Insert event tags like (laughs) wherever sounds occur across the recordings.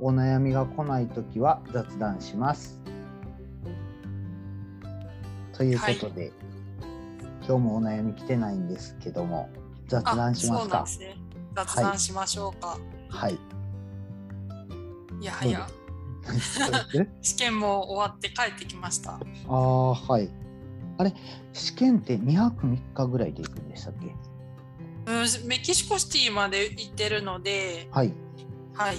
お悩みが来ないときは雑談します。ということで、今日もお悩み来てないんですけども、雑談しますか？すね。雑談しましょうか。はい。い、やはや、(laughs) 試験も終わって帰ってきました。ああ、はい。あれ、試験って2泊3日ぐらいで行くんでしたっけ？うん、メキシコシティまで行ってるので、はい。はい、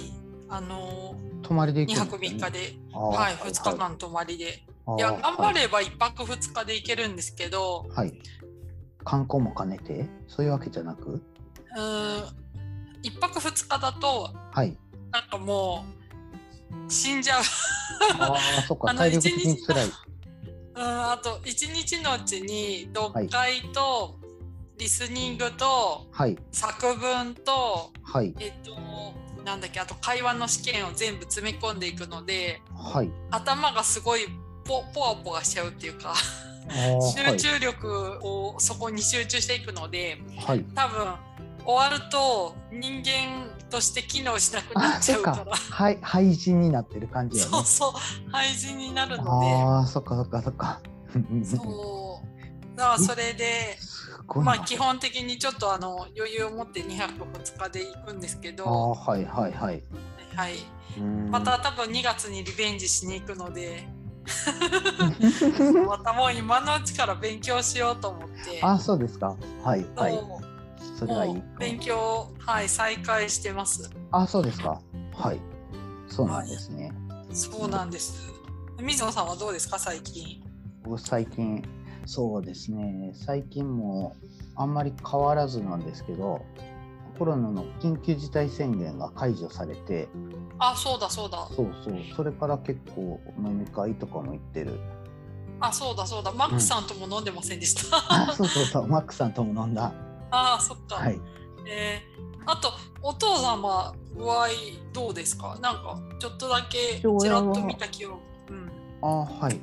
あの泊まりでー、2行くんですか、泊3ね、日で、はい、2日間泊まりで。いや、頑張れば1泊2日で行けるんですけど、はい。はい。観光も兼ねて？そういうわけじゃなく？うん、1泊2日だと、はい。なんかもう、死んじゃう。ああ、そっか、体力的に辛い。うん、あと1日のうちに読解とリスニングとはい。作文と、はい。えっと、なんだっけあと会話の試験を全部詰め込んでいくのではい。頭がすごいポポワポワしちゃうっていうか集中力をそこに集中していくのではい。はい。多分終わると人間として機能しなくなあ、っちゃうか。からはい、廃人になってる感じやね。そうそう廃人になるのでああ、そっかそっかそっか。そうだからそれで。まあ基本的にちょっとあの余裕を持って2泊2日で行くんですけど、はいはいはい。はい、また多分2月にリベンジしに行くので (laughs) またもう今のうちから勉強しようと思ってあ、そうですか。はいはい。それはいい。勉強、はい、再開してますあ、そうですか。はい。そうなんですね。そうなんです水野さんはどうですか最近？僕最近、そうですね。最近もあんまり変わらずなんですけど、コロナの緊急事態宣言が解除されて、あそうだそうだそうそう。それから結構飲み会とかも行ってる。あそうだそうだマックさんとも飲んでませんでした、あ、そうそうそう。マックさんとも飲んだ。ああそっか、はい。えー、あとお父様具合どうですか？なんかちょっとだけちらっと見た記憶うんあはい。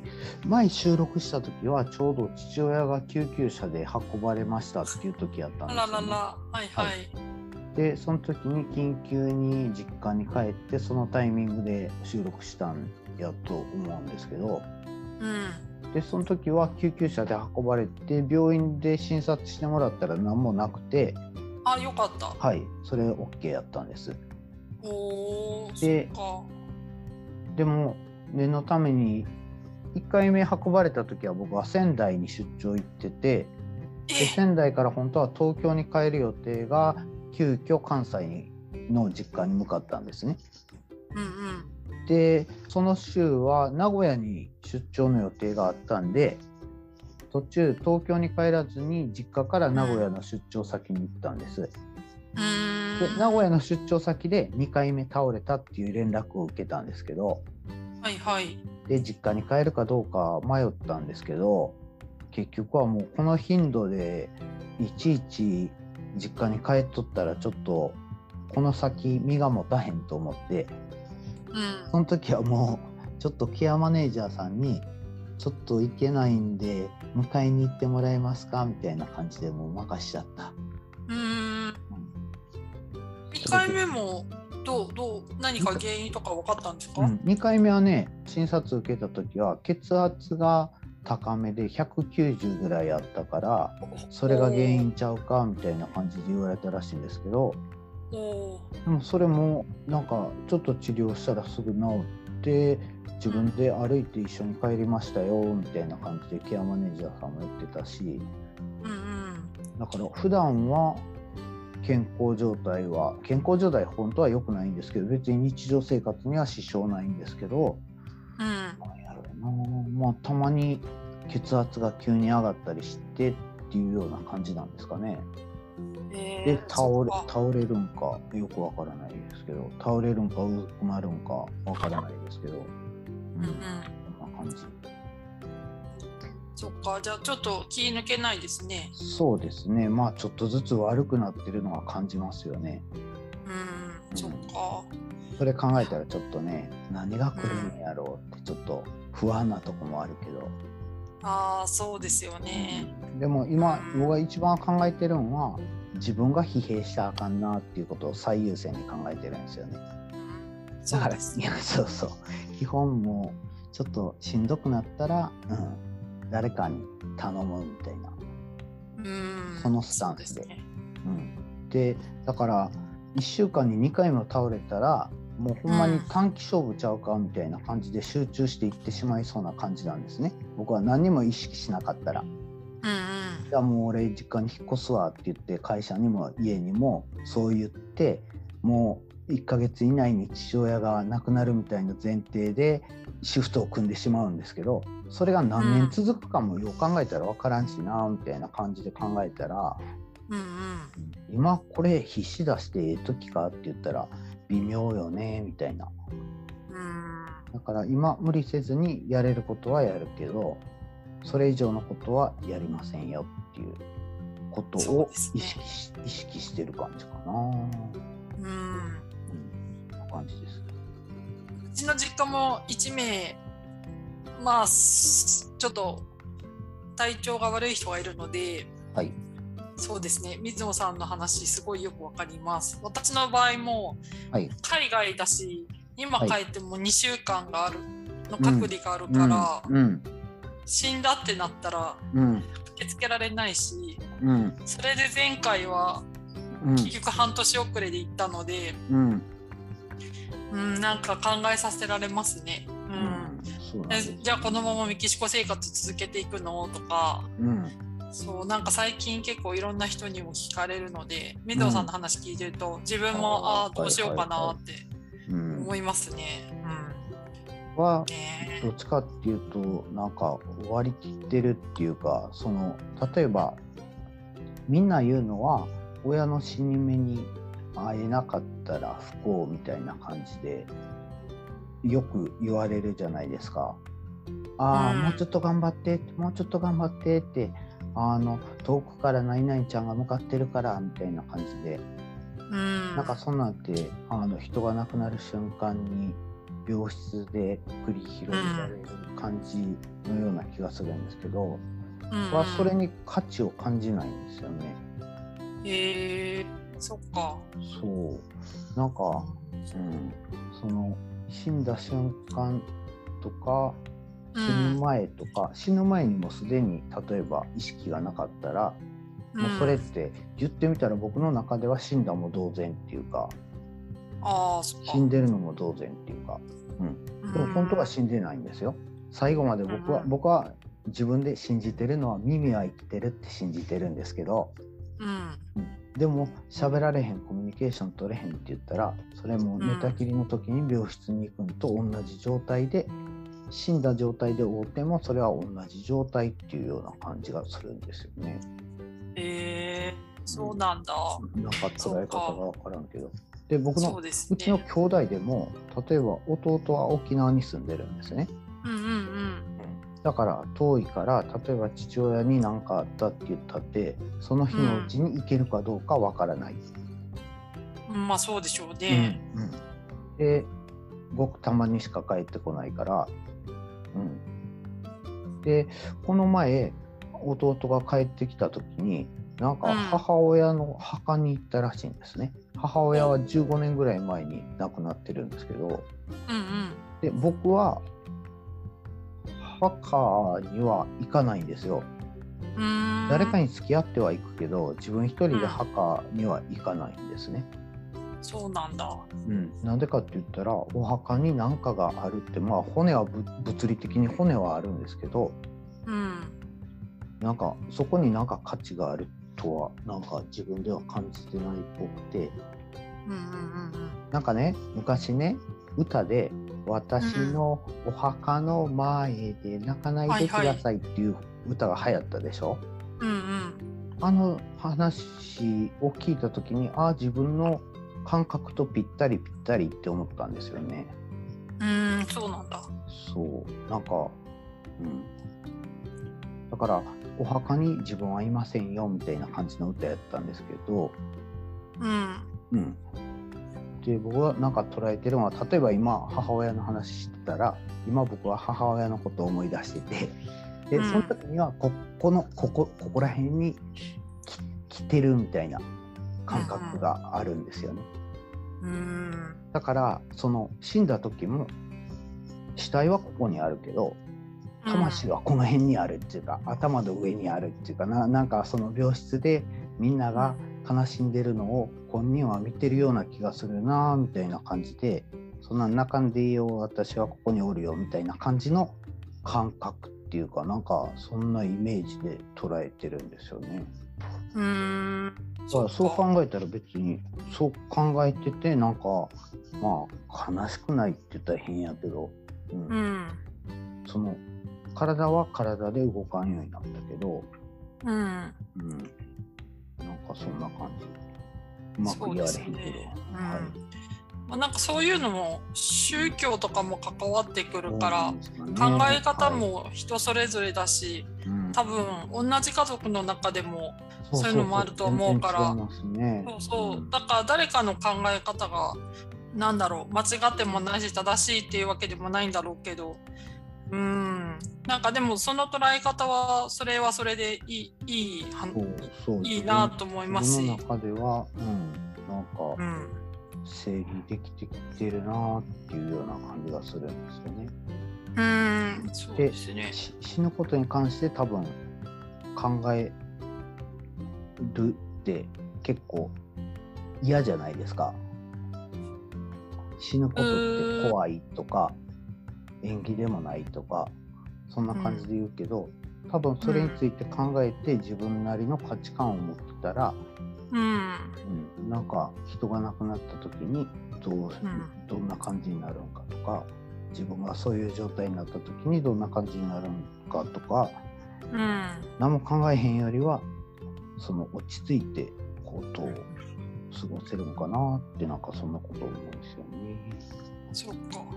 前収録した時はちょうど父親が救急車で運ばれましたっていう時やったんあですよ、ね、ららら。はいはい、でその時に緊急に実家に帰ってそのタイミングで収録したんやと思うんですけど。うん。でその時は救急車で運ばれて病院で診察してもらったら何もなくて。あよかった。はい。それ OK やったんです。おーでそっか。でも念のために1回目運ばれた時は僕は仙台に出張行っててでえ仙台から本当は東京に帰る予定が急遽関西の実家に向かったんですね。うんうんでその週は名古屋に出張の予定があったんで途中東京に帰らずに実家から名古屋の出張先に行ったんです。うーんで名古屋の出張先で2回目倒れたっていう連絡を受けたんですけどはいはいで実家に帰るかどうか迷ったんですけど結局はもうこの頻度でいちいち実家に帰っとったらちょっとこの先身が持たへんと思ってうんその時はもうちょっとケアマネージャーさんに「ちょっと行けないんで迎えに行ってもらえますか?」みたいな感じでもう任しちゃった。うーん2回目もどうどう何か原因とか分かったんですか、うん、2回目はね診察受けた時は血圧が高めで190ぐらいあったからそれが原因ちゃうかみたいな感じで言われたらしいんですけどでもそれもなんかちょっと治療したらすぐ治って自分で歩いて一緒に帰りましたよみたいな感じでケアマネージャーさんも言ってたしうんうん。だから普段は健康状態は健康状態本当は良くないんですけど別に日常生活には支障ないんですけどうん。やろうな。まあたまに血圧が急に上がったりしてっていうような感じなんですかね。えで倒れ倒れるんかよくわからないですけど倒れるんかうずくまるんかわからないですけど、うんうん。うんこんな感じそっか。じゃあちょっと気抜けないですね。そうですね。まあちょっとずつ悪くなってるのは感じますよね。うん。そっか。それ考えたらちょっとね何が来るんやろうってちょっと不安なとこもあるけど、ああそうですよね。でも今うん。僕が一番考えてるのは自分が疲弊したらあかんなっていうことを最優先に考えてるんですよね。うん。だからそうですね。い (laughs) やそうそう。基本もうちょっとしんどくなったら、うん、誰かに頼むみたいな、うん。そのスタンスで。そうすね。うん、でだから1週間に2回も倒れたらもうほんまに短期勝負ちゃうかみたいな感じで集中していってしまいそうな感じなんですね。僕は何にも意識しなかったら。うんじゃあもう俺実家に引っ越すわって言って会社にも家にもそう言ってもう1ヶ月以内に父親が亡くなるみたいな前提でシフトを組んでしまうんですけどそれが何年続くかもよう考えたら分からんしなみたいな感じで考えたらうんうん。今これ必死出してええ時かって言ったら微妙よねみたいな。うん。だから今無理せずにやれることはやるけどそれ以上のことはやりませんよっていうことを意識し,、意識してる感じかな。うん。うん、感じです。うちの実家も1名まあすちょっと体調が悪い人がいるのではい。そうですね水野さんの話すごいよくわかります私の場合もはい。海外だし今はい帰っても2週間があるの隔離があるから、うん。死んだってなったらうん。受け付けられないしうん。それで前回はうん。結局半年遅れで行ったので、うん。うん、なんか考えさせられますね。じゃあこのままメキシコ生活続けていくの？とか。うん。そうなんか最近結構いろんな人にも聞かれるので水野さんの話聞いてると自分も、あーああーどうしようかなってうん。思いますね。はうん、ね。どっちかっていうとなんか割り切ってるっていうかその例えばみんな言うのは親の死に目に会えなかったら不幸みたいな感じでよく言われるじゃないですか。ああ、うん。もうちょっと頑張ってもうちょっと頑張ってってあの遠くから何々ちゃんが向かってるからみたいな感じで。うん、なんかそんなんってあの人が亡くなる瞬間に病室で繰り広げられる感じのような気がするんですけど、うん。はそれに価値を感じないんですよね。へえそっか。そう。なんか、うん、その死んだ瞬間とか死ぬ前とか、死ぬ前にもすでに例えば意識がなかったら、もうそれって言ってみたら僕の中では死んだも同然っていうかあ。死んでるのも同然っていうか、うん、でも本当は死んでないんですよ。最後まで僕は、うん。僕は自分で信じてるのは耳は生きてるって信じてるんですけど、うんでも喋られへんコミュニケーション取れへんって言ったらそれも寝たきりの時に病室に行くのと同じ状態で死んだ状態で会うてもそれは同じ状態っていうような感じがするんですよね。へえそうなんだ。なんか捉え方が分からんけど。で僕のそうですうちのね。兄弟でも例えば弟は沖縄に住んでるんですね。うんうんだから遠いから例えば父親に何かあったって言ったってその日のうちに行けるかどうかわからない。うん。まあそうでしょうね。うんうんでごくたまにしか帰ってこないから。うん、でこの前弟が帰ってきた時になんかうん母親の墓に行ったらしいんですね。母親は15年ぐらい前に亡くなってるんですけどうんうん。で僕は墓には行かないんですよ。誰かに付き合っては行くけど自分一人で墓には行かないんですね。そうなんだ。うん、なんでかって言ったらお墓に何かがあるってまあ骨はぶ物理的に骨はあるんですけどうん。なんかそこになんか価値があるとはなんか自分では感じてないっぽくてうんうんうんなんかね昔ね歌で「私のお墓の前で泣かないでください」っていう歌が流行ったでしょ、うん。うん。うん。あの話を聞いた時にああ自分の感覚とぴったりぴったりって思ったんですよね。うんそうなんだ。そう。なんか、うん、だからお墓に自分はいませんよみたいな感じの歌やったんですけど、うん。うん、で僕はなんか捉えてるのは例えば今母親の話してたら今僕は母親のことを思い出しててで、うんその時にはここのここここら辺に来てるみたいな感覚があるんですよね。うんだからその死んだ時も死体はここにあるけど魂はこの辺にあるっていうか、頭の上にあるっていうかななんかその病室でみんなが悲しんでるのを本人は見てるような気がするなみたいな感じでそんな中んでいいよ私はここにおるよみたいな感じの感覚っていうかなんかそんなイメージで捉えてるんですよね。うん。だからそう考えたら別にそう考えててなんかまあ悲しくないって言ったら変やけど、うん。うん。その体は体で動かんようになったけど、うん。うんかそんな感じ。うまく言われへんけど、そうですね。うん。はいまあ、なんかそういうのも宗教とかも関わってくるからそうなん考え方も人それぞれだしはいうん。多分同じ家族の中でもそういうのもあると思うから。そうそう。だから誰かの考え方がなんだろう間違ってもないし正しいっていうわけでもないんだろうけどうん。なんかでもその捉え方はそれはそれでいいいいはそうそういいなと思いますし。中では、うん、なんかうん。整理できてきてるなっていうような感じがするんですよね。うんそうでですね。し死ぬことに関して多分考えるって結構嫌じゃないですか。死ぬことって怖いとか縁起でもないとかそんな感じで言うけど、多分それについて考えて自分なりの価値観を持ってたら、うん。うん、なんか人が亡くなった時にどう、ん。どんな感じになるのかとか自分がそういう状態になった時にどんな感じになるのかとかうん。何も考えへんよりはその落ち着いてことを過ごせるのかなってなんかそんなことを思うんですよね。そっか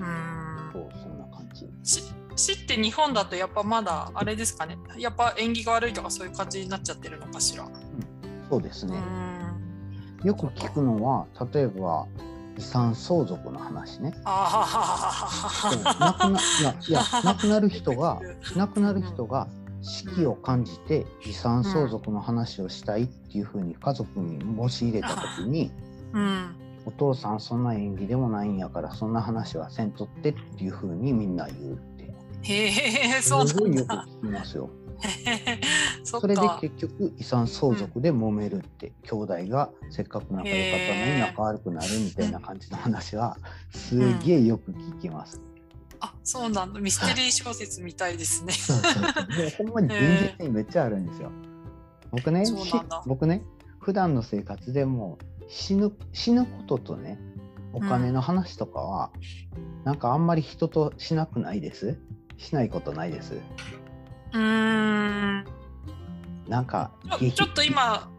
うん。そうそんな感じ。し死って日本だとやっぱまだあれですかね？やっぱ縁起が悪いとかそういう感じになっちゃってるのかしら、そうですね。うん。よく聞くのは例えば遺産相続の話ね。あそう亡くないやいや亡くなる人が亡くなる人が死期を感じて遺産相続の話をしたいっていうふうに家族に申し入れた時にうんお父さんそんな演技でもないんやからそんな話はせんとってっていうふうにみんな言うって。へえそうすごいよくなんだ聞きますよ。それでか結局遺産相続で揉めるって、兄弟がせっかく仲良かったのに仲悪くなるみたいな感じの話はすげえよく聞きます。あそうなんだ。ミステリー小説みたいですね。そうそうそう。もうほんまに現実にめっちゃあるんですよ。僕ね (laughs) 僕ね普段の生活でも死ぬ死ぬこととねお金の話とかは、なんかあんまり人としなくないです？しないことないです。うーん。なんかちょっと今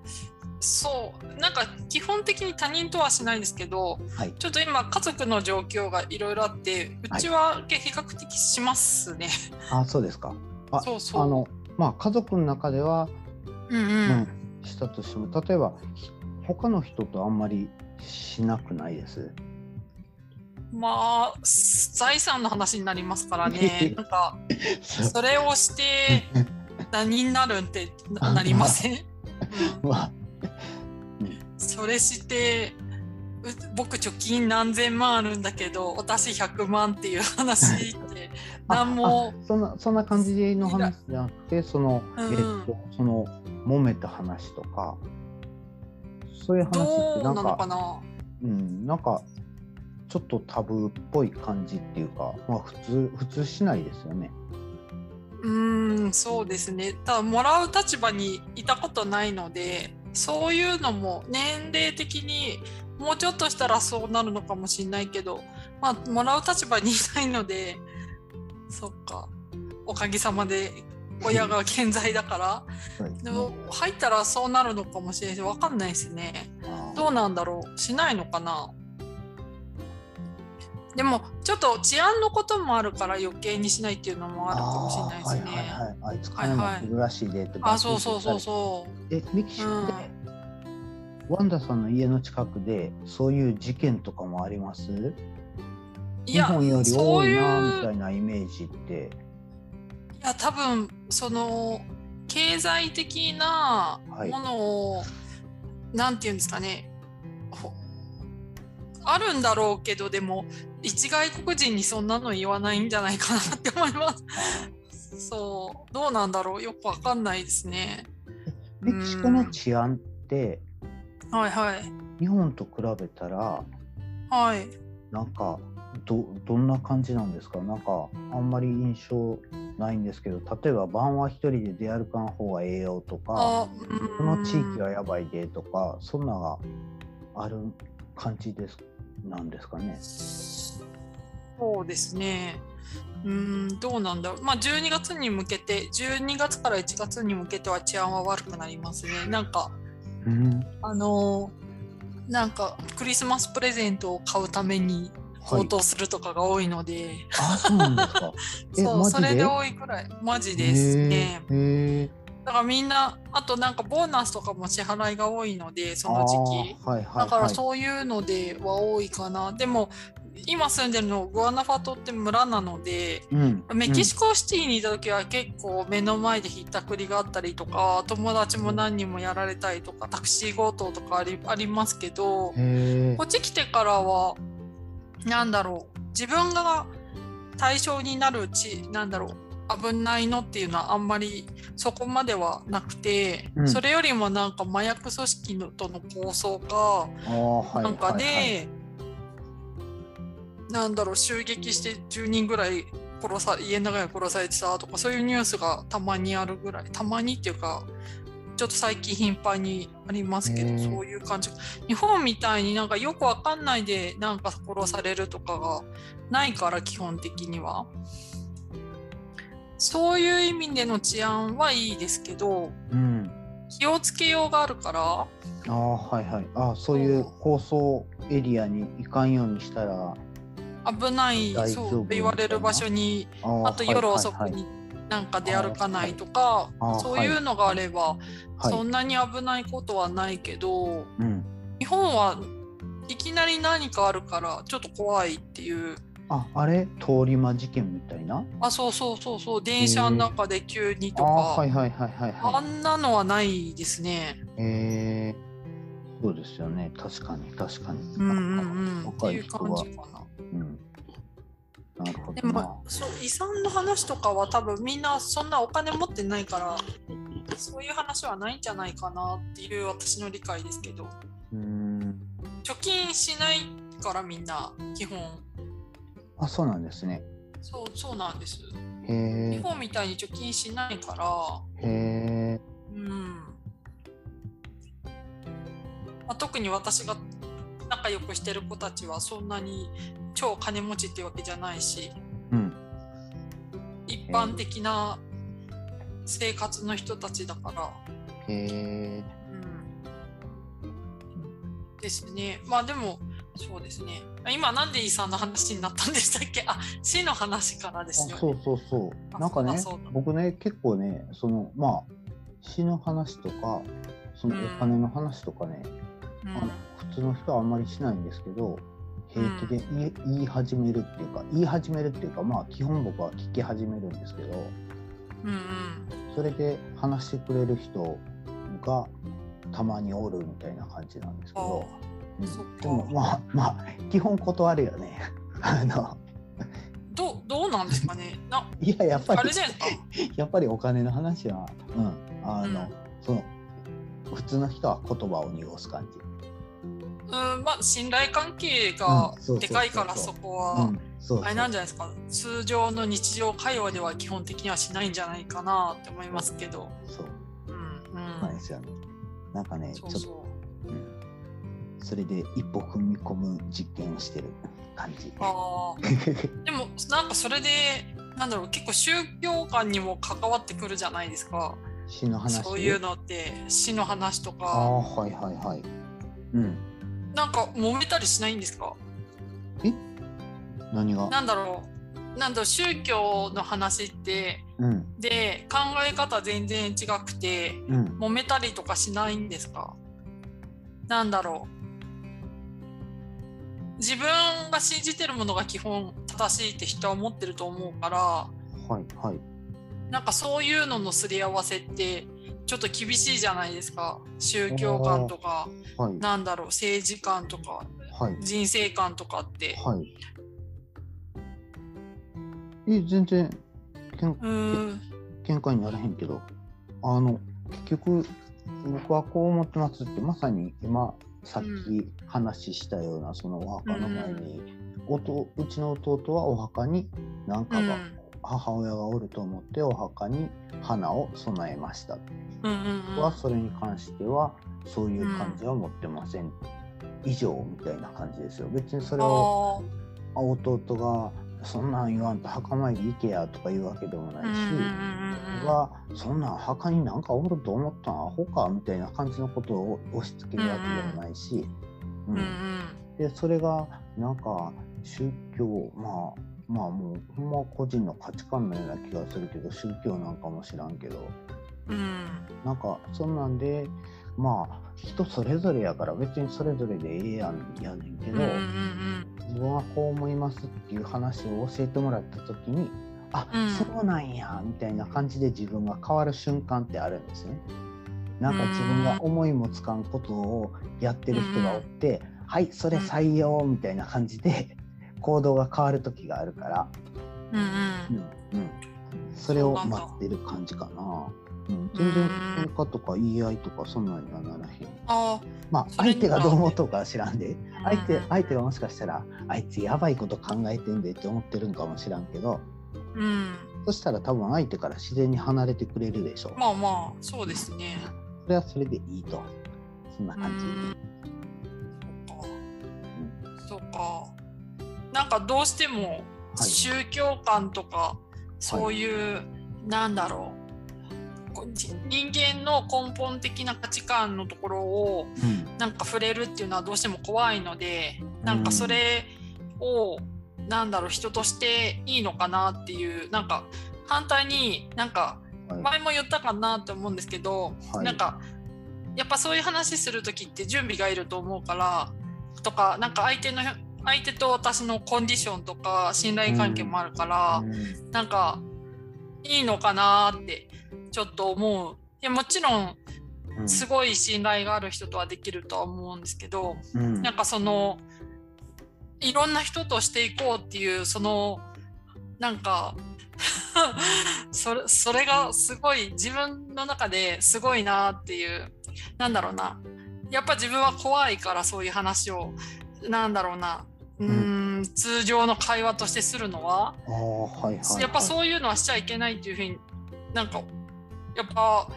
そうなんか基本的に他人とはしないですけどはい。ちょっと今家族の状況がいろいろあってうちは比較的しますね、あそうですか。あそうそう。あのまあ家族の中ではうんうん、うんしたとしても例えばひ他の人とあんまりしなくないです？まあ財産の話になりますからね。(laughs) なんかそれをして何になるんってななりません、(laughs) それしてう僕貯金何千万あるんだけど私100万っていう話って何もあそんなそんな感じの話じゃなくてその、うん。えっとその揉めた話とかそういう話どってなんのかかな？うんなんかちょっとタブーっぽい感じっていうかまあ普通普通しないですよね。うーんそうですね。ただもらう立場にいたことないのでそういうのも年齢的にもうちょっとしたらそうなるのかもしれないけどまあもらう立場にいないのでそっか。おかげさまで親が健在だから。でも入ったらそうなるのかもしれないし分かんないですねどうなんだろう？しないのかな？でもちょっと治安のこともあるから余計にしないっていうのもあるかもしれないですね。はいはいはい、あいつ金持ってるらしいでって、あそうそうそうそう。えメキシコで、ワンダさんの家の近くでそういう事件とかもあります？いや日本より多いなみたういなイメージっていや多分その経済的なはいものを、なんていうんですかねほあるんだろうけどでも一外国人にそんなの言わないんじゃないかなって思います。(laughs) そうどうなんだろうよくわかんないですね。(laughs) メキシコの治安ってはいはい日本と比べたらはい。なんかどどんな感じなんですか？なんかあんまり印象ないんですけど例えば晩は一人で出歩かん方がええよとかあこの地域はやばいでとかそんながある感じですなんですかね？そうですね。うーん、どうなんだろう。まあ、12月に向けて、12月から1月に向けては治安は悪くなりますね。なんか、うん、あのーなんか、クリスマスプレゼントを買うためにはい強盗するとかが多いので、あそうなんですか。(laughs) えそう、それで多いくらい、マジですね。だからみんな、あとなんかボーナスとかも支払いが多いので、ーその時期。はいはいだからはい。そういうのでは多いかな。でも、今住んでるのグアナファトって村なので、うんメキシコシティにいた時は結構目の前でひったくりがあったりとか友達も何人もやられたりとかタクシー強盗とかありありますけどこっち来てからはなんだろう。自分が対象になるちなんだろう。危ないのっていうのはあんまりそこまではなくて、うん。それよりもなんか麻薬組織のとの抗争かなんかで、はいはい。なんだろう襲撃して10人ぐらい殺さ家の中で殺されてたとかそういうニュースがたまにあるぐらい。たまにっていうかちょっと最近頻繁にありますけどへーそういう感じ日本みたいになんかよくわかんないでなんか殺されるとかがないから基本的にはそういう意味での治安はいいですけどうん。気をつけようがあるからああはいはい。あーそういう高層エリアに行かんようにしたら。危ないそうって言われる場所にあと夜遅くになんか出歩かないとか、あーそういうのがあれば、はいそんなに危ないことはないけど、うん。日本はいきなり何かあるからちょっと怖いっていう。ああれ？通り魔事件みたいな？あ、そうそうそうそう、電車の中で急にとか、あーはいはいはいはいあはい。んなのはないですね。えー、そうですよね。確かに確かに。うんうんうん。って若いいう感じかな。うん。で。もそう遺産の話とかは多分みんなそんなお金持ってないからそういう話はないんじゃないかなっていう私の理解ですけどうーん。貯金しないからみんな基本あそうなんですね。そうそうなんです。日本みたいに貯金しないからへえ。うん、まあ、特に私が仲良くしてる子たちはそんなに超金持ちっていうわけじゃないしうん。一般的な生活の人たちだから、へえ。うん、ですね。まあでもそうですね。今なんでイさんの話になったんでしたっけ？あ死の話からですよ、ね、あそうそうそう。あなんかね僕ね結構ねそのまあ死の話とかそのお金の話とかね、うん。あの普通の人はあんまりしないんですけど平気で言い,、言い始めるっていうか言い始めるっていうかまあ基本僕は聞き始めるんですけどうんうん。それで話してくれる人がたまにおるみたいな感じなんですけど、うん。でもまあまあ基本断るよね。(laughs) あのどうどうなんですかね？ないややっぱりやっぱりお金の話は、うん、あの、うん。その普通の人は言葉を濁す感じ。うん。まあ信頼関係がでかいからそこは、あれなんじゃないですか。通常の日常会話では基本的にはしないんじゃないかなって思いますけど。そう。うんうん。なんですよね。なんかね、ちょっと、そうそう。ん、それで一歩踏み込む実験をしてる感じ。うあー。(laughs) でもなんかそれでなんだろう結構宗教観にも関わってくるじゃないですか。死の話？そういうのって死の話とああかはいはいはい。うんなんか揉めたりしないんですか？何が？なんだろう。なんだろう。宗教の話ってうん。で考え方全然違くてうん。揉めたりとかしないんですか？なんだろう。自分が信じてるものが基本正しいって人は思ってると思うからはいはい。なんかそういうののすり合わせってちょっと厳しいじゃないですか。宗教観とか。はい。なんだろう。政治観とか。はい。人生観とかって。はい。え全然けんうーん。喧嘩にならへんけど。あの結局僕はこう思ってますってまさに今さっき話したようなそのお墓の前に、おとうちの弟はお墓に何かが、うん母親がおると思ってお墓に花を供えました、うんうんうん。はそれに関してはそういう感じは持ってません、以上みたいな感じですよ。別にそれを弟がそんなん言わんと墓参り行けやとか言うわけでもないし、ーうんうんうんうん。僕がそんなん墓になんかおると思ったんアホかみたいな感じのことを押し付けるわけでもないし、うん。うんうん。でそれがなんか宗教まあまあもうほんま個人の価値観のような気がするけど宗教なんかも知らんけど。うん。なんかそんなんでまあ人それぞれやから別にそれぞれでええやんやねんけど、うんうんうん自分はこう思いますっていう話を教えてもらった時にあ、うん。そうなんやみたいな感じで自分が変わる瞬間ってあるんですね。なんか自分が思いもつかんことをやってる人がおって、はいそれ採用みたいな感じで行動が変わる時があるから、うんうん。うんうん、それを待ってる感じかな。うん、全然喧嘩とか言い合いとかそんなんにはならへん。あまあ相手がどう思うとかは知らんで。ー相手うん。相手がもしかしたらあいつやばいこと考えてんでって思ってるんかもしらんけど。うん。そしたら多分相手から自然に離れてくれるでしょう、まあまあそうですね。それはそれでいいと。そんなう感じ、うか。そうかなんかどうしてもはい。宗教観とかそういう、なんだろう。こ人間の根本的な価値観のところをうん。なんか触れるっていうのはどうしても怖いのでなんかそれをなんだろう人としていいのかなっていうなんか反対になんかはい。前も言ったかなって思うんですけど、はい。なんかやっぱそういう話する時って準備がいると思うからとかなんか相手の相手と私のコンディションとか信頼関係もあるから、うん。なんかいいのかなってちょっと思う。いやもちろんうん。すごい信頼がある人とはできるとは思うんですけど、うん。なんかそのいろんな人としていこうっていうそのなんか (laughs) それそれがすごい自分の中ですごいなっていうなんだろうな。やっぱ自分は怖いからそういう話をなんだろうなうーん。通常の会話としてするのははいはいはい。やっぱそういうのはしちゃいけないっていうふうになんかやっぱ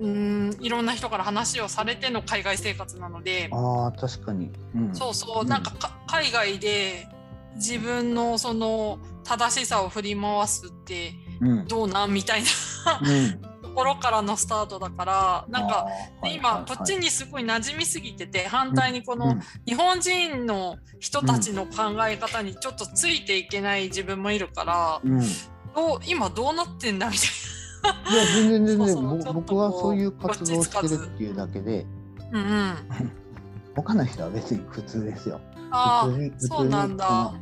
うーんいろんな人から話をされての海外生活なのであー確かに、うん、そうそううん。なんかか海外で自分のその正しさを振り回すってうん、うん、どうなん？みたいな。ところからのスタートだからなんか今こっちにすごい馴染みすぎてて反対にこうのん。日本人の人たちの考え方にちょっとついていけない自分もいるからどう今どうなってんだみたいや全然全然僕はそういう活動をしてるっていうだけで。な。うんうん。他の人は別に普通ですよ。あ普通に普通にそうなんだ。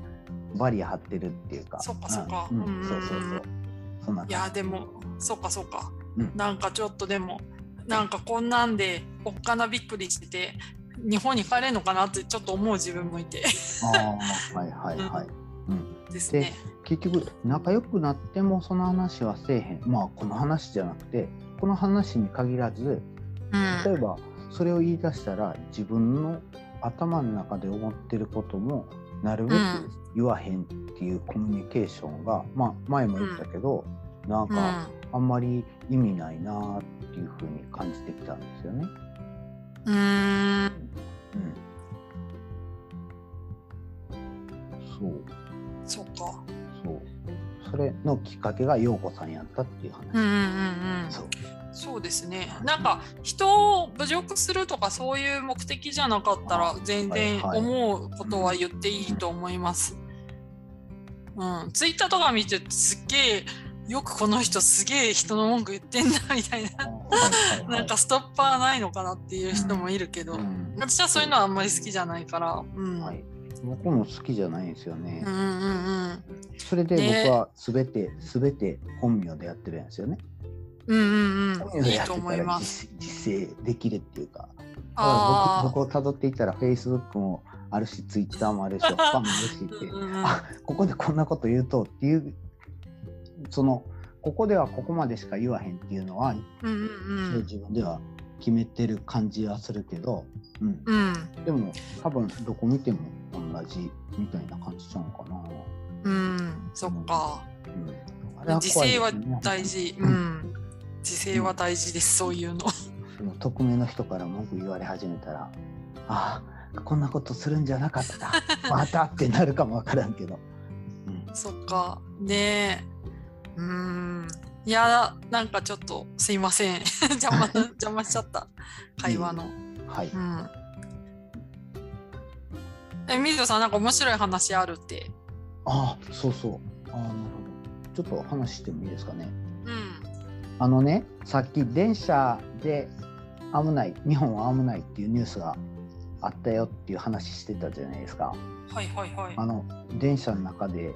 バリア張ってるっていうか。そっかそっか。うん。そうそうそう。いやでもそうかそうか、うん。なんかちょっとでもなんかこんなんでおっかなびっくりしてて日本に帰れるのかなってちょっと思う自分もいて。ああはいはいはい、うん、ですね。結局仲良くなってもその話はせえへん。まあこの話じゃなくてこの話に限らずうん。例えばそれを言い出したら自分の頭の中で思ってることもなるべく言わへんっていうコミュニケーションが、まあ前も言ったけど、なんかあんまり意味ないなーっていうふうに感じてきたんですよね。うん。うーん。うん、そう。そっか。そう。そそれのきっかけが陽子さんやったっていう話、うんうんうんうん。そう。そうですね。なんか人を侮辱するとかそういう目的じゃなかったら全然思うことは言っていいと思います。うん、ツイッターとか見てすっげえよくこの人すげえ人の文句言ってんなみたいな。なんかストッパーないのかなっていう人もいるけど、うん。私はそういうのはあんまり好きじゃないから、うん。はい、僕も好きじゃないんですよね、うんうんうん。それで僕は全て、全て本名でやってるんですよね。うんうん本うんいいと思います。実実践できるっていうか。僕僕を辿っていったら Facebook もあるし Twitter もあるし (laughs) 他もあるしって、うん。あここでこんなこと言うとっていうそのここではここまでしか言わへんっていうのは、うんうんそれ自分では決めてる感じはするけど、うん、うんうんでも多分どこ見ても同じみたいな感じちゃうのかな。うんそっか。うん、自制は大事。うん。自制は大事です、そういうの。でも匿名の人から文句言われ始めたらああこんなことするんじゃなかったまたってなるかもわからんけど、うん、そっか。ねえ。うん。いや、なんかちょっとすいません。(laughs) 邪魔、(laughs) 邪魔しちゃった。会話の。はい、うん。え、水野さん、なんか面白い話あるって？ああそうそうああなるほどちょっと話してもいいですかね？うん。あのねさっき電車で危ない日本は危ないっていうニュースがあったよっていう話してたじゃないですかはいはいはい。あの電車の中で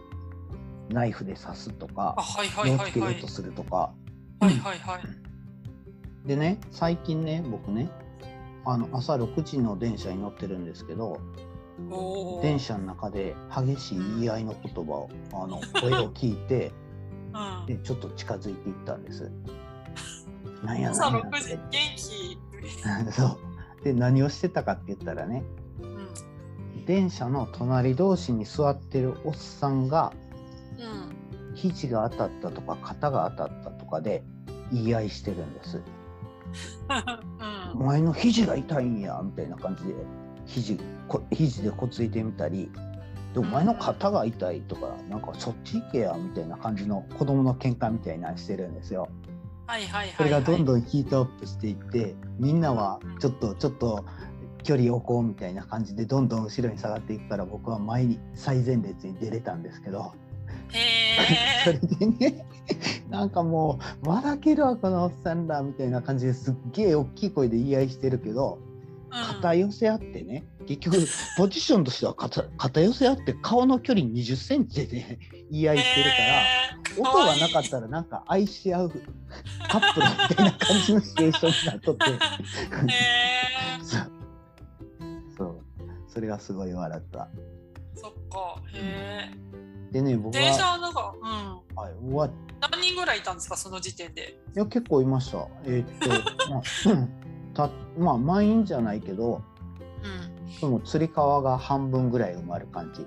ナイフで刺すとかあ、はいはい火をつけようと。するとか、はいはいはい。でね最近ね僕ねあの朝6時の電車に乗ってるんですけど。電車の中で激しい言い合いの言葉をあの (laughs) 声を聞いてうん。でちょっと近づいていったんです。なんや朝なんや6時、元気。(laughs) そうで何をしてたかって言ったらねうん。電車の隣同士に座ってるおっさんがうん。肘が当たったとか肩が当たったとかで言い合いしてるんです。お前の肘が痛いんやみたいな感じで肘こ肘でこついてみたりでお前の肩が痛いとかなんかそっち行けやみたいな感じの子供の喧嘩みたいなのしてるんですよ。はいはいはいはい。それがどんどんヒートアップしていってみんなはちょっとちょっと距離置こうみたいな感じでどんどん後ろに下がっていくから僕は前に最前列に出れたんですけど (laughs) それ。でねなんかもう笑けるわこのおっさんらみたいな感じですっげえ大きい声で言い合いしてるけど肩寄せ合ってね結局ポジションとしては肩 (laughs) 肩寄せ合って顔の距離2 0センチでね言い合いしてるから。音がなかったらなんか愛し合うカップルみたいな感じのシチュエーションになっとって (laughs) そうそれがすごい笑ったそっか。へえ。でね僕電車は、はなんか、うん。はい、終わ何人ぐらいいたんですか、その時点で？いや結構いました。えーっと (laughs) まあうん。たまあ満員じゃないけどうん。でもつり革が半分ぐらい埋まる感じ、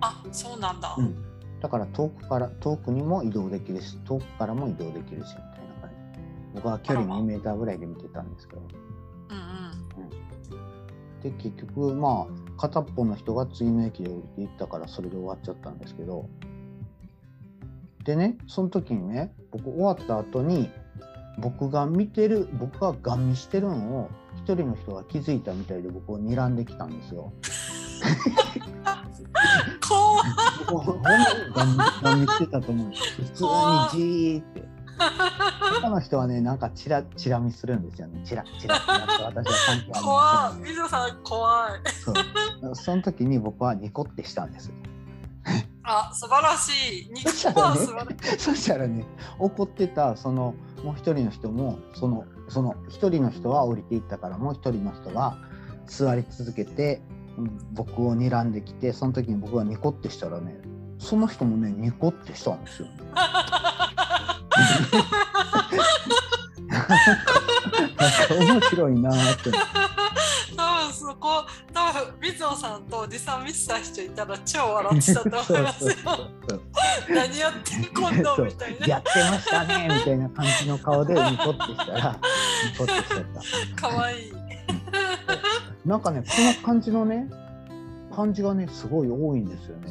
あ、そうなんだ。うん、だから遠くから遠くにも移動できるし遠くからも移動できるしみたいな感じ。僕は距離2メーターぐらいで見てたんですけど。うん。うん。で結局まあ片っぽの人が次の駅で降りていったからそれで終わっちゃったんですけどでねその時にね僕終わった後に僕が見てる僕がガン見してるのを一人の人が気づいたみたいで僕を睨んできたんですよ。(laughs) 怖い。僕ほんまにガン見してたと思う普通にじーって。(laughs) 他の人はねなんかチラチラ見するんですよねチラチラチラって私は関係ありません怖い。水野さん、怖い。そうその時に僕はニコってしたんです。(laughs) あ、素晴らしい。日そした本らねは素晴らしい。そしたらね怒ってたそのもう一人の人もそのその一人の人は降りていったからもう一人の人は座り続けてうん僕を睨んできてその時に僕がニコってしたらねその人もねニコってしたんですよ、ね。(laughs) なんか面白いなーって。多分そこ、多分水野さんとおじさん見てた人いたら超笑ってたと思いますよ。何やってん今度みたいな。やってましたねみたいな感じの顔でニコってしたらニコってしちゃった。可愛いい。なんかね、この感じのね、感じがね、すごい多いんですよね。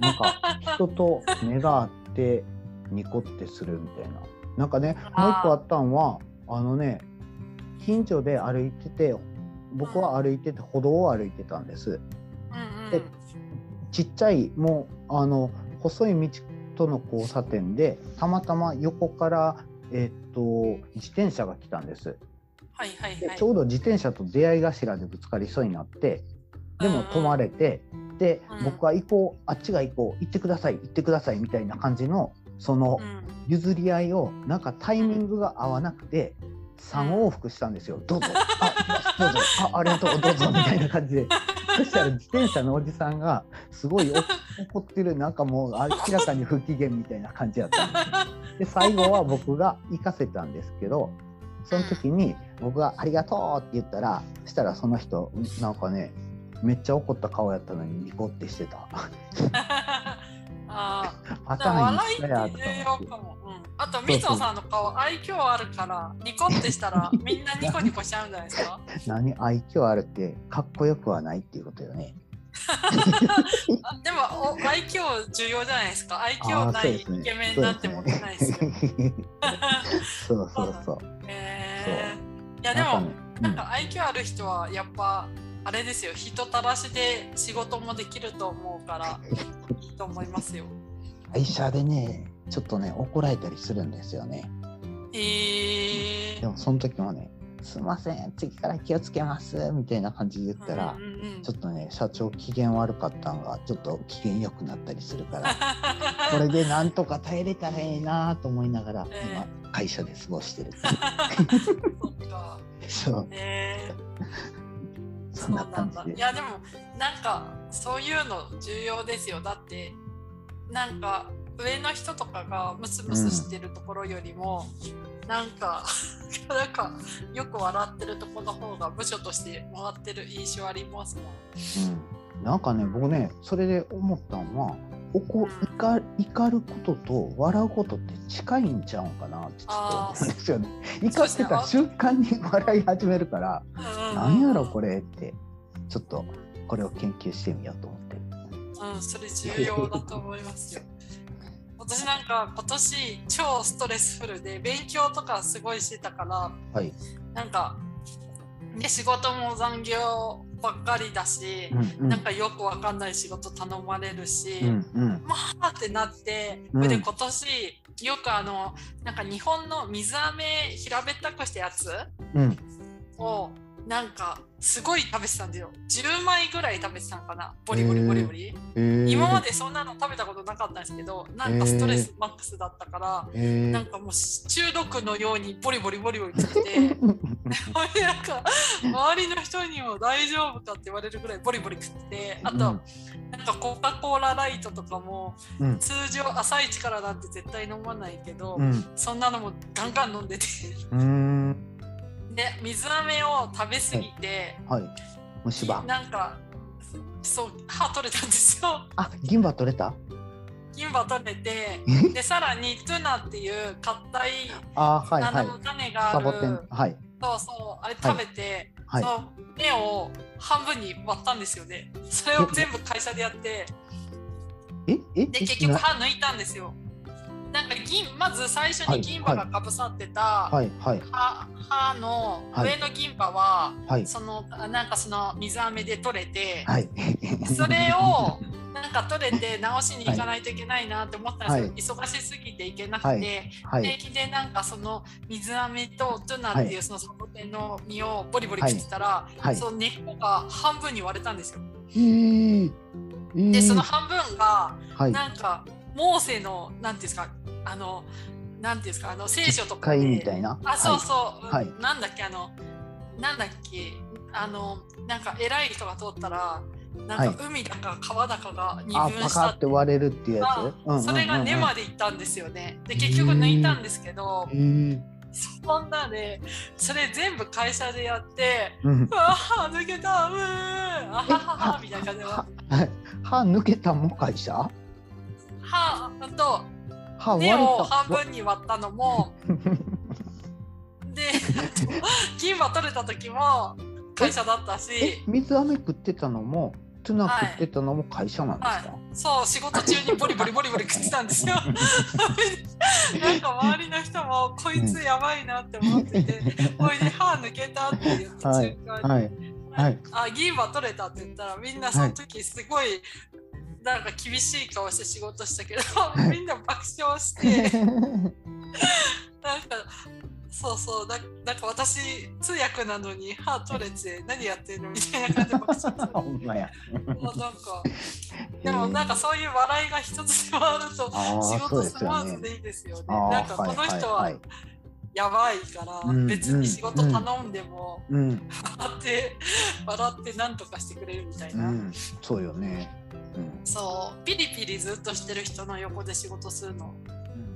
なんか人と目が合ってニコってするみたいな。なんかねもう一個あったんはあのね近所で歩いてて僕は歩いてて歩道を歩いてたんです。うんうん。でちっちゃいもうあの細い道との交差点でたまたま横からえっと自転車が来たんです。はいはいはい。でちょうど自転車と出会い頭でぶつかりそうになってでも止まれて、でうん。僕は行こうあっちが行こう行ってください行ってくださいみたいな感じのそのうん。譲り合いをなんかタイミングが合わなくて3往復したんですよ。どうぞ。あどうぞ。あありがとう。どうぞ。みたいな感じで。(laughs) そしたら自転車のおじさんがすごいお怒ってる。なんかもう明らかに不機嫌みたいな感じだったんですで最後は僕が行かせたんですけどその時に僕が「ありがとう」って言ったらそしたらその人なんかねめっちゃ怒った顔やったのにニコってしてた。(laughs) あパあ、笑いってあと、みぞさんの顔、愛嬌あるから、ニコってしたら、(laughs) みんなニコニコしちゃうんじゃないですか？何？愛嬌あるってかっこよくはないっていうことよね。あでもお、愛嬌重要じゃないですか？愛あ嬌ーないイケメンなんて持ってないですよ。(laughs) そうそうそう。えー、いや、でも、なんかねなんか愛嬌ある人は、やっぱ、あれですよ、人たらしで仕事もできると思うから、いいと思いますよ。会社でね、ちょっとね、怒られたりするんですよね。えー、でもその時もね、すいません、次から気をつけますみたいな感じで言ったらうん、うんうんちょっとね、社長機嫌悪かったんが、ちょっと機嫌良くなったりするから、(laughs) これでなんとか耐えれたらええなと思いながら、ええ。今、会社で過ごしてる。(laughs) (laughs) そう、え。ー、そないやでもなんかそういうの重要ですよ。だってなんか上の人とかがムスムスしてるところよりも、なんか (laughs) なんかよく笑ってるところの方が部署として回ってる印象ありますもん。うん、なんかね僕ねそれで思ったのはおこ怒怒ることと笑うことって近いんちゃうんかなってちょっと思うんですよね。(laughs) 怒ってた瞬間に笑い始めるから何やろこれってちょっとこれを研究してみようと思って。うん、それ重要だと思いますよ。(laughs) 私なんか今年超ストレスフルで勉強とかすごいしてたからはい。なんかで仕事も残業ばっかりだし、うんなんかよくわかんない仕事頼まれるし、うんうん。まあってなって、うん。で今年よくあのなんか日本の水飴平べったくしたやつうん。をなんかすごい食べてたんだよ。10枚ぐらい食べてたのかな。ボリボリボリボリ、えー、今までそんなの食べたことなかったんですけどなんかストレスマックスだったから、えー。なんかもう中毒のようにボリボリボリボリ食って (laughs) なんか周りの人にも大丈夫かって言われるぐらいボリボリ食っててあと、うん。なんかコカ・コーラライトとかもうん。通常朝一からなんて絶対飲まないけど、うん。そんなのもガンガン飲んでてうんで水飴を食べ過ぎて、はい。虫歯。なんかそう歯取れたんですよ。あ銀歯取れた？銀歯取れて (laughs) でさらにトゥナっていう硬いあはいはい。あの種がある、サボテン。はい。そうそうあれ食べて、はい。その目を半分に割ったんですよね。それを全部会社でやって。え？え？で結局歯抜いたんですよなんか銀まず最初に銀歯がかぶさってたはいはい。歯歯のはい。上の銀歯は、はい。そのなんかその水飴で取れて、はい。(laughs) それをなんか取れて直しに行かないといけないなって思ったんですけど、忙しすぎて行けなくて、はい。はい。平気でなんかその水飴とトゥナっていうそのサボテンの実をボリボリ切ってたら、はい。その根っこが半分に割れたんですよ。でその半分がはい。なんかモーセのなんていうんですかあのなんていうんですかあの聖書とかみたいな？あそうそう、はい。なんだっけあのなんだっけあのなんか偉い人が通ったらなんか海だか川だかが二あ分したって。割れるっていう。やつ、それが根まで行ったんですよね。で結局抜いたんですけどえ、ー。そんなでそれ全部会社でやって、うん。あ抜けたうーあはははみたいな感じでは歯抜けたも会社？はと根を半分に割ったのも。(laughs) で銀歯取れた時も会社だったえし水飴食ってたのもトゥナ食ってたのも会社なんですか、はい、そう仕事中にボリボリボリボリ食ってたんですよ。(laughs) なんか周りの人もこいつやばいなって思ってて「(laughs) おいで歯抜けた」って言ってはい。中間に。はい。はい。あ銀歯取れたって言ったらみんなその時すごい、なんか厳しい顔して仕事したけど、い。みんな爆笑してなんかそうそうだなんか私通訳なのに歯取れて何やってんのみたいな感じで爆笑 (laughs) まや。もうなんかでもなんかそういう笑いが一つでもあると仕事スムーズでいいですよね。なんかこの人ははいやばいからうん別に仕事頼んでもうん笑って笑って何とかしてくれるみたいうな。んそうよね。うん。そう。ピリピリずっとしてる人の横で仕事するの。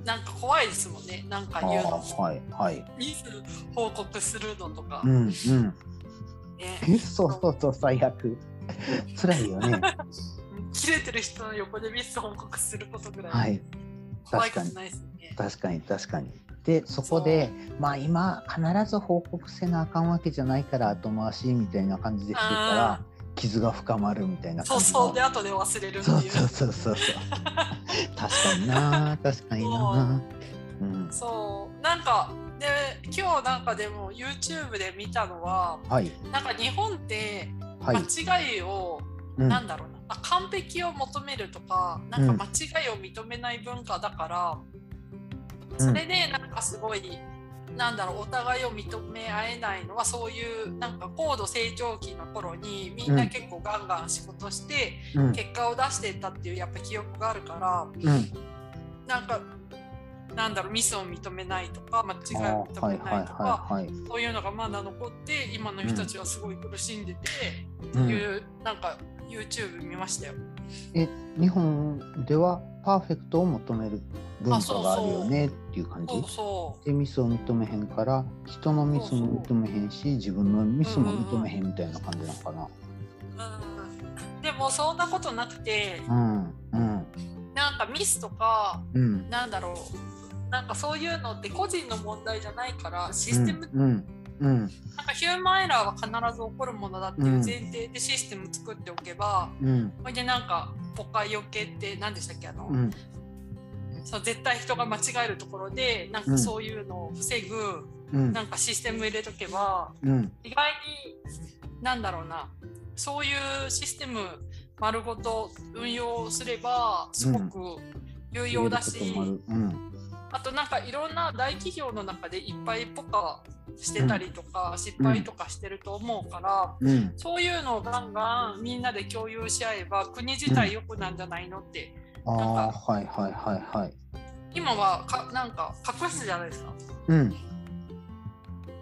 なんか怖いですもんね。なんかあ言うのーはいはい。ミス報告するのとか、うんうん。ね、えそうそうそう最悪。(laughs) 辛いよね。(laughs) 切れてる人の横でミス報告することぐらい、はい。怖いことないですね。確かに確かにでそこでまあ今必ず報告せなあかんわけじゃないから後回しみたいな感じでしてたら傷が深まるみたいなそう感じのそうで後で忘れるってそういう。そうそうそうそう。確かにな確かにな。う。ん。そう。なんかで今日なんかでも YouTube で見たのははい。なんか日本ってはい。間違いを、うん。なんだろうな。あ完璧を求めるとかなんか間違いを認めない文化だから、それでなんかすごいなんだろうお互いを認め合えないのはそういうなんか高度成長期の頃にみんな結構ガンガン仕事してうん。結果を出していったっていうやっぱ記憶があるからうんなんかなんだろうミスを認めないとか間違いあを認めないとかはいはいそういうのがまだ残って今の人たちはすごい苦しんでて、ってうん。いうなんか YouTube 見ましたよ。え日本ではパーフェクトを求める文化があるよねっていう感じ？でミスを認めへんから人のミスも認めへんし自分のミスも認めへんみたいな感じなのかな。う、うん、でもそんなことなくてうんうん。なんかミスとかうん。なんだろう。なんかそういうのって個人の問題じゃないからシステム、うん。うんなんかヒューマンエラーは必ず起こるものだっていう前提でシステム作っておけば、うん。それでなんか誤解よけって何でしたっけあの、うん。そう絶対人が間違えるところでなんかそういうのを防ぐ、うん。なんかシステム入れとけばうん。意外になんだろうなそういうシステム丸ごと運用すればすごく有用だし、うんあとなんかいろんな大企業の中でいっぱいポカしてたりとか、失敗とかしてると思うから、うん。そういうのをガンガンみんなで共有し合えば国自体良くなんじゃないのって、ああはいはいはいはい。今はかなんか隠すじゃないですか。うん。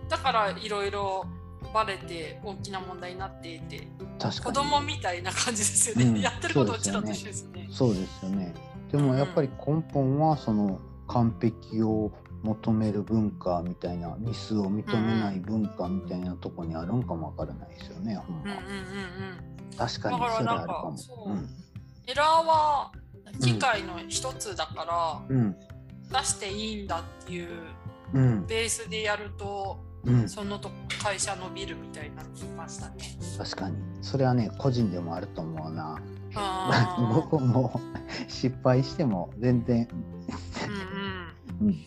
だからいろいろバレて大きな問題になっていて確かに。子供みたいな感じですよね、うん。やってることそうですよね。うちらと一緒ですね。そうですよね。でもやっぱり根本はその完璧を求める文化みたいなミスを認めない文化みたいなとこにあるんかもわからないですよね、ほんま。うんうんうんうん、確かにだからそれあなん。かるかもそうエラーは機械の一つだから、うん。出していいんだっていううん。ベースでやるとうん。そのと会社伸びるみたいになってましたね。確かに。それはね個人でもあると思うな。(laughs) 僕も (laughs) 失敗しても全然、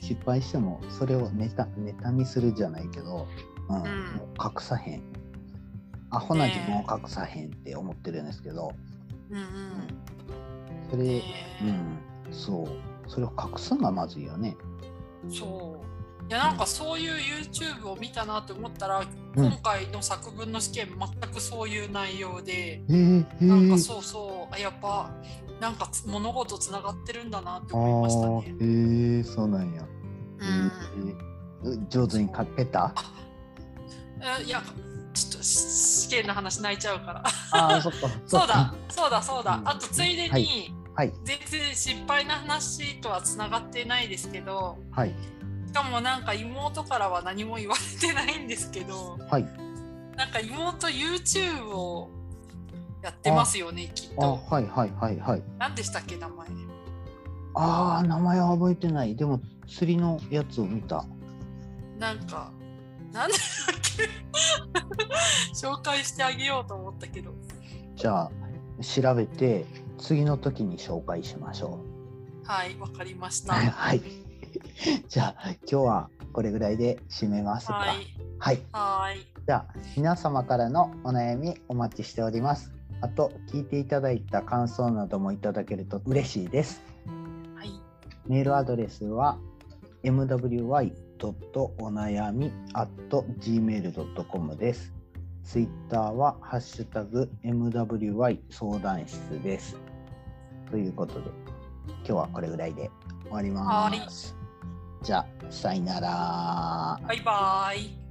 失敗してもそれをネタネタにするじゃないけど、うんう隠さへん。アホな自分を隠さへんって思ってるんですけど、うんうん。それ、ねうん、そう。それを隠すのがまずいよね。そう。いやなんかそういう YouTube を見たなって思ったら、うん。今回の作文の試験全くそういう内容で、へえへなんかえそうそう。あやっぱなんかつ物事つながってるんだなってあ思いましたあね。へえそうなんや。うん。上手に書けた？えいやちょっとし試験の話泣いちゃうから。ああそっかそうだそうだそうだ、うん。あとついでに、はい。はい。全然失敗な話とはつながってないですけどはい。しかもなんか妹からは何も言われてないんですけどはい。なんか妹 YouTube をやってますよねきっあとはいはいはいはい何でしたっけ名前ああ名前は覚えてないでも釣りのやつを見たなんかなんだっけ (laughs) 紹介してあげようと思ったけどじゃあ調べて次の時に紹介しましょはい、わかりましう。た。(laughs) はい。(laughs) じゃあ今日はこれぐらいで締めますか。はい、はい。はい、じゃあ皆様からのお悩みお待ちしております。あと聞いていただいた感想などもいただけると嬉しいです。はい、メールアドレスは mwy. お悩み gmail.com です。ツイッターはハッシュタグ MWY 相談室です。ということで今日はこれぐらいで終わります。じゃあさよなら。バイバイ。